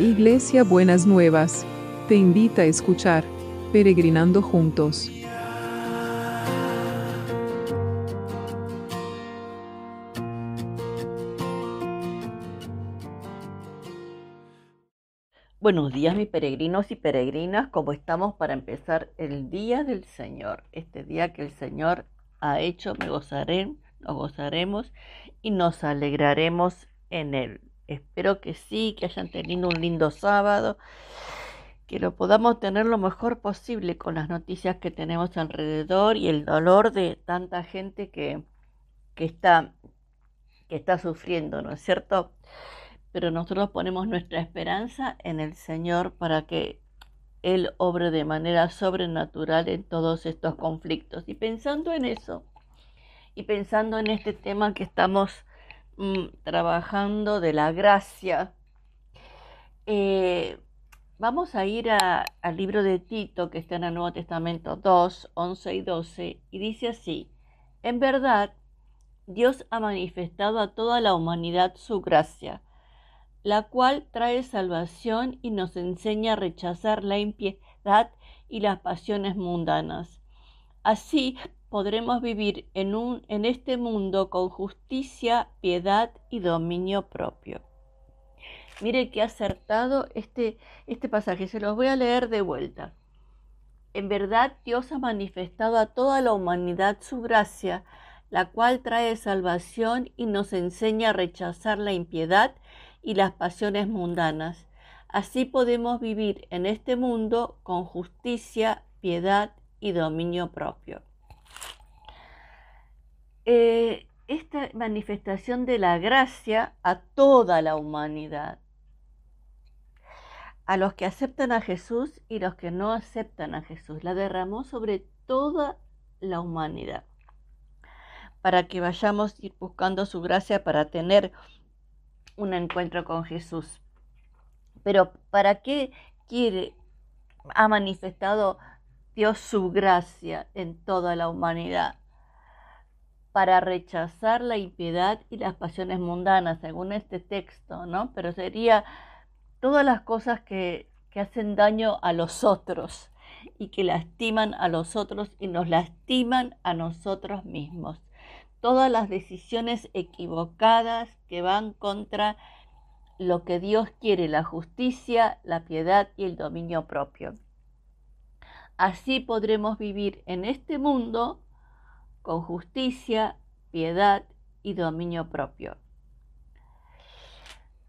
Iglesia Buenas Nuevas, te invita a escuchar Peregrinando Juntos. Buenos días mis peregrinos y peregrinas, ¿cómo estamos para empezar el día del Señor? Este día que el Señor ha hecho, me gozaré, nos gozaremos y nos alegraremos en Él. Espero que sí, que hayan tenido un lindo sábado, que lo podamos tener lo mejor posible con las noticias que tenemos alrededor y el dolor de tanta gente que, que, está, que está sufriendo, ¿no es cierto? Pero nosotros ponemos nuestra esperanza en el Señor para que Él obre de manera sobrenatural en todos estos conflictos. Y pensando en eso, y pensando en este tema que estamos Mm, trabajando de la gracia. Eh, vamos a ir al libro de Tito, que está en el Nuevo Testamento 2, 11 y 12, y dice así, en verdad, Dios ha manifestado a toda la humanidad su gracia, la cual trae salvación y nos enseña a rechazar la impiedad y las pasiones mundanas. Así, podremos vivir en, un, en este mundo con justicia, piedad y dominio propio. Mire qué acertado este, este pasaje, se los voy a leer de vuelta. En verdad Dios ha manifestado a toda la humanidad su gracia, la cual trae salvación y nos enseña a rechazar la impiedad y las pasiones mundanas. Así podemos vivir en este mundo con justicia, piedad y dominio propio. Eh, esta manifestación de la gracia a toda la humanidad, a los que aceptan a Jesús y los que no aceptan a Jesús, la derramó sobre toda la humanidad, para que vayamos ir buscando su gracia para tener un encuentro con Jesús. Pero ¿para qué quiere, ha manifestado Dios su gracia en toda la humanidad? Para rechazar la impiedad y las pasiones mundanas, según este texto, ¿no? Pero sería todas las cosas que, que hacen daño a los otros y que lastiman a los otros y nos lastiman a nosotros mismos. Todas las decisiones equivocadas que van contra lo que Dios quiere, la justicia, la piedad y el dominio propio. Así podremos vivir en este mundo con justicia, piedad y dominio propio.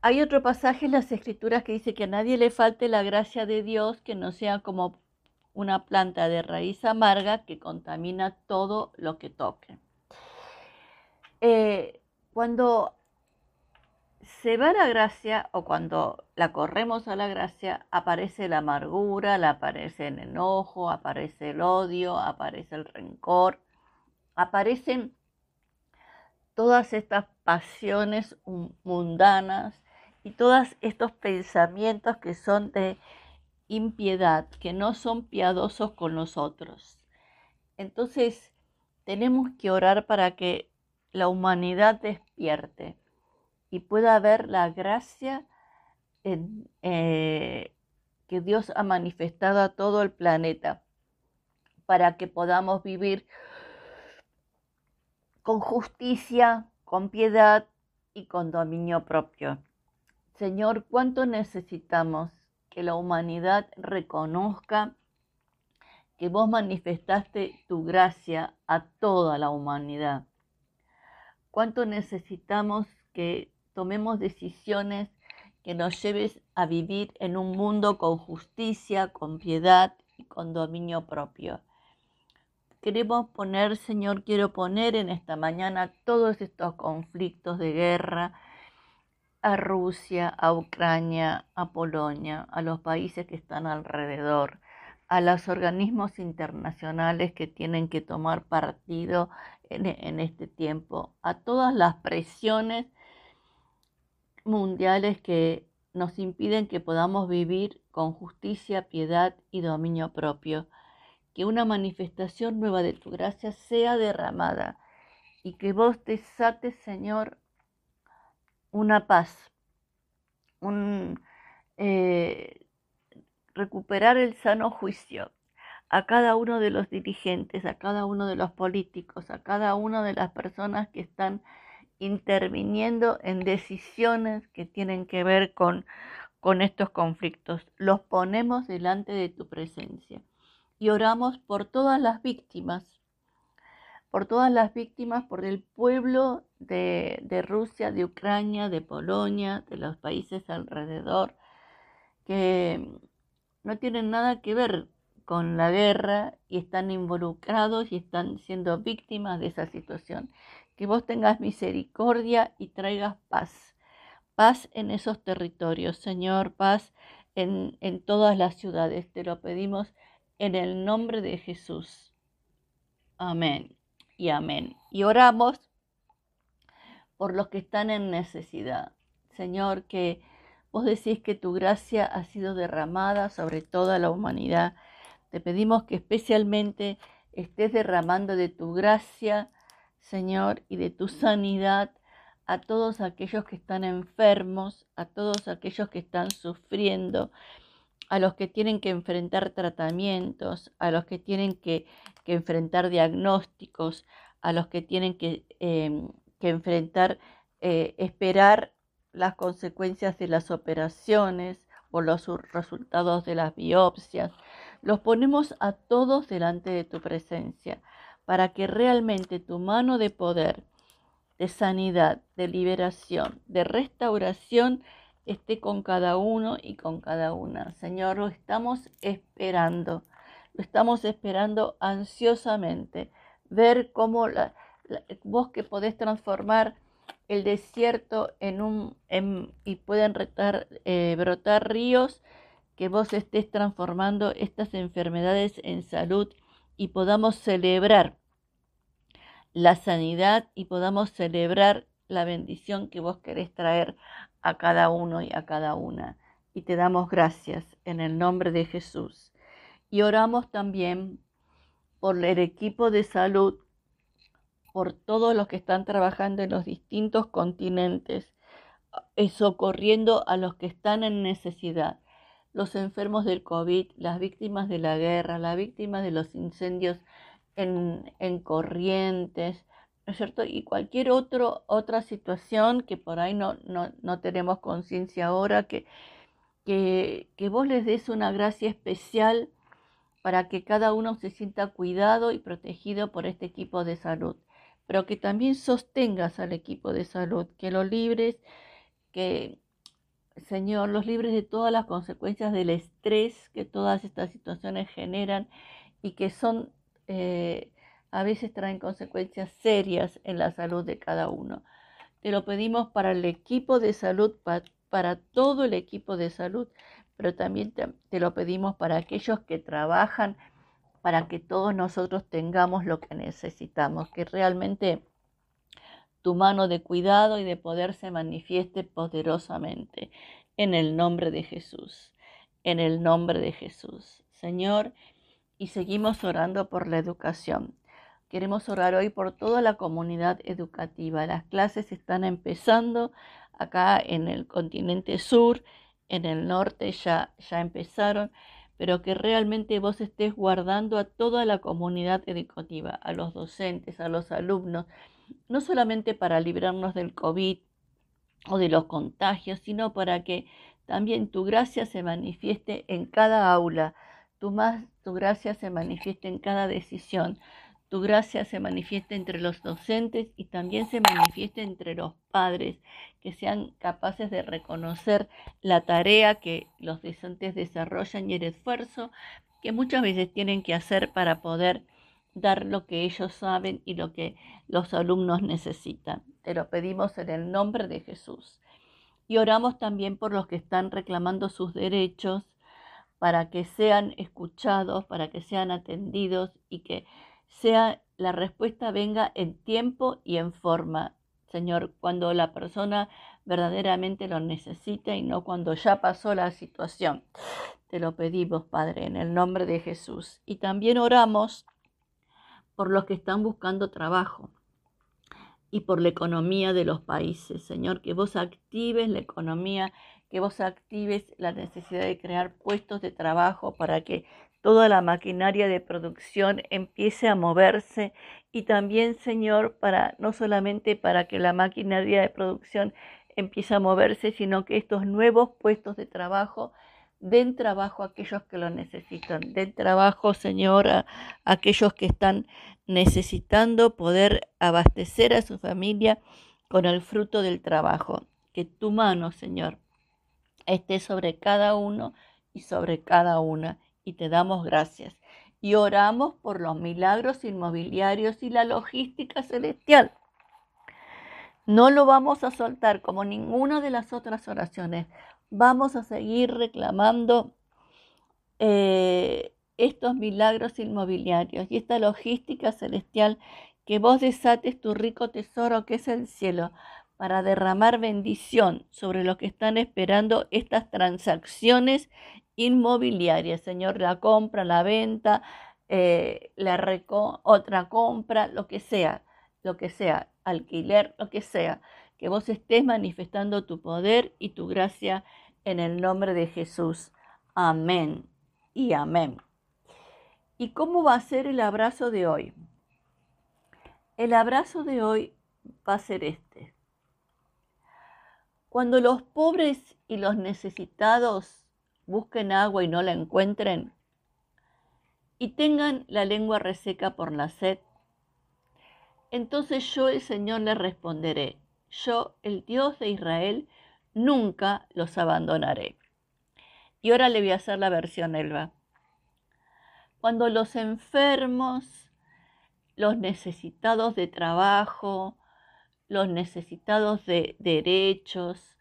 Hay otro pasaje en las escrituras que dice que a nadie le falte la gracia de Dios, que no sea como una planta de raíz amarga que contamina todo lo que toque. Eh, cuando se va la gracia o cuando la corremos a la gracia, aparece la amargura, aparece el enojo, aparece el odio, aparece el rencor, aparecen todas estas pasiones mundanas y todos estos pensamientos que son de impiedad, que no son piadosos con nosotros. Entonces, tenemos que orar para que la humanidad despierte y pueda ver la gracia eh, que Dios ha manifestado a todo el planeta para que podamos vivir con justicia, con piedad y con dominio propio. Señor, ¿cuánto necesitamos que la humanidad reconozca que vos manifestaste tu gracia a toda la humanidad? ¿Cuánto necesitamos que tomemos decisiones que nos lleves a vivir en un mundo con justicia, con piedad y con dominio propio? Queremos poner, Señor, quiero poner en esta mañana todos estos conflictos de guerra a Rusia, a Ucrania, a Polonia, a los países que están alrededor, a los organismos internacionales que tienen que tomar partido en, en este tiempo, a todas las presiones mundiales que nos impiden que podamos vivir con justicia, piedad y dominio propio que una manifestación nueva de tu gracia sea derramada y que vos desates, Señor, una paz, un, eh, recuperar el sano juicio a cada uno de los dirigentes, a cada uno de los políticos, a cada una de las personas que están interviniendo en decisiones que tienen que ver con, con estos conflictos. Los ponemos delante de tu presencia y oramos por todas las víctimas, por todas las víctimas, por el pueblo de, de Rusia, de Ucrania, de Polonia, de los países alrededor, que no tienen nada que ver con la guerra y están involucrados y están siendo víctimas de esa situación que vos tengas misericordia y traigas paz. Paz en esos territorios, Señor, paz en, en todas las ciudades. Te lo pedimos en el nombre de Jesús. Amén y amén. Y oramos por los que están en necesidad. Señor, que vos decís que tu gracia ha sido derramada sobre toda la humanidad. Te pedimos que especialmente estés derramando de tu gracia Señor, y de tu sanidad a todos aquellos que están enfermos, a todos aquellos que están sufriendo, a los que tienen que enfrentar tratamientos, a los que tienen que, enfrentar diagnósticos, a los que tienen que, em, enfrentar, eh, esperar las consecuencias de las operaciones o los resultados de las biopsias. Los ponemos a todos delante de tu presencia para que realmente tu mano de poder, de sanidad, de liberación, de restauración esté con cada uno y con cada una. Señor, lo estamos esperando, lo estamos esperando ansiosamente, ver cómo la, vos que podés transformar el desierto en un y pueden eh, brotar ríos, que vos estés transformando estas enfermedades en salud y podamos celebrar la sanidad y podamos celebrar la bendición que vos querés traer a cada uno y a cada una. Y te damos gracias en el nombre de Jesús. Y oramos también por el equipo de salud, por todos los que están trabajando en los distintos continentes, eh, socorriendo a los que están en necesidad, los enfermos del COVID, las víctimas de la guerra, las víctimas de los incendios en, corrientes, ¿no es cierto? Y cualquier otro, otra situación que por ahí no, no, tenemos conciencia ahora, que, que, que vos les des una gracia especial para que cada uno se sienta cuidado y protegido por este equipo de salud, pero que también sostengas al equipo de salud, que lo libres, que, Señor, los libres de todas las consecuencias del estrés que todas estas situaciones generan y que son eh, a veces traen consecuencias serias en la salud de cada uno. Te lo pedimos para el equipo de salud, para todo el equipo de salud, pero también te, lo pedimos para aquellos que trabajan, para que todos nosotros tengamos lo que necesitamos, que realmente tu mano de cuidado y de poder se manifieste poderosamente en el nombre de Jesús, en el nombre de Jesús. Señor, y seguimos orando por la educación. Queremos orar hoy por toda la comunidad educativa. Las clases están empezando acá en el continente sur, en el norte ya, ya empezaron, pero que realmente vos estés guardando a toda la comunidad educativa, a los docentes, a los alumnos, no solamente para librarnos del COVID o de los contagios, sino para que también tu gracia se manifieste en cada aula, tu, más, tu gracia se manifiesta en cada decisión. Tu gracia se manifiesta entre los docentes y también se manifiesta entre los padres, que sean capaces de reconocer la tarea que los docentes desarrollan y el esfuerzo que muchas veces tienen que hacer para poder dar lo que ellos saben y lo que los alumnos necesitan. Te lo pedimos en el nombre de Jesús. Y oramos también por los que están reclamando sus derechos para que sean escuchados, para que sean atendidos y que sea la respuesta venga en tiempo y en forma, Señor, cuando la persona verdaderamente lo necesita y no cuando ya pasó la situación. Te lo pedimos, Padre, en el nombre de Jesús. Y también oramos por los que están buscando trabajo y por la economía de los países. Señor, que vos actives la economía que vos actives la necesidad de crear puestos de trabajo para que toda la maquinaria de producción empiece a moverse y también, Señor, para no solamente para que la maquinaria de producción empiece a moverse, sino que estos nuevos puestos de trabajo den trabajo a aquellos que lo necesitan, den trabajo, Señor, a, aquellos que están necesitando poder abastecer a su familia con el fruto del trabajo. Que tu mano, Señor, esté sobre cada uno y sobre cada una. Y te damos gracias. Y oramos por los milagros inmobiliarios y la logística celestial. No lo vamos a soltar como ninguna de las otras oraciones vamos a seguir reclamando eh, estos milagros inmobiliarios y esta logística celestial, que vos desates tu rico tesoro que es el cielo para derramar bendición sobre los que están esperando estas transacciones inmobiliarias, Señor, la compra, la venta, eh, la otra compra, lo que sea, lo que sea, alquiler, lo que sea, que vos estés manifestando tu poder y tu gracia en el nombre de Jesús. Amén y amén. ¿Y cómo va a ser el abrazo de hoy? El abrazo de hoy va a ser este. Cuando los pobres y los necesitados busquen agua y no la encuentren, y tengan la lengua reseca por la sed, entonces yo el Señor les responderé, yo el Dios de Israel, nunca los abandonaré. Y ahora le voy a hacer la versión Elba. Cuando los enfermos, los necesitados de trabajo, los necesitados de derechos,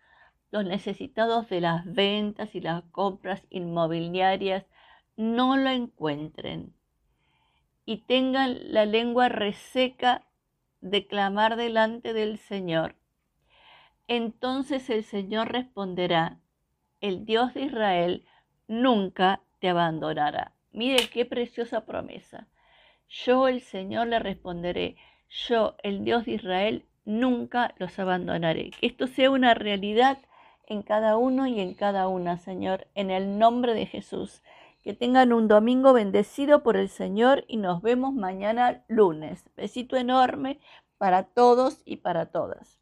los necesitados de las ventas y las compras inmobiliarias no lo encuentren y tengan la lengua reseca de clamar delante del Señor entonces el Señor responderá, el Dios de Israel nunca te abandonará. Mire qué preciosa promesa. Yo el Señor le responderé, yo el Dios de Israel nunca los abandonaré. Que esto sea una realidad en cada uno y en cada una, Señor, en el nombre de Jesús. Que tengan un domingo bendecido por el Señor y nos vemos mañana lunes. Besito enorme para todos y para todas.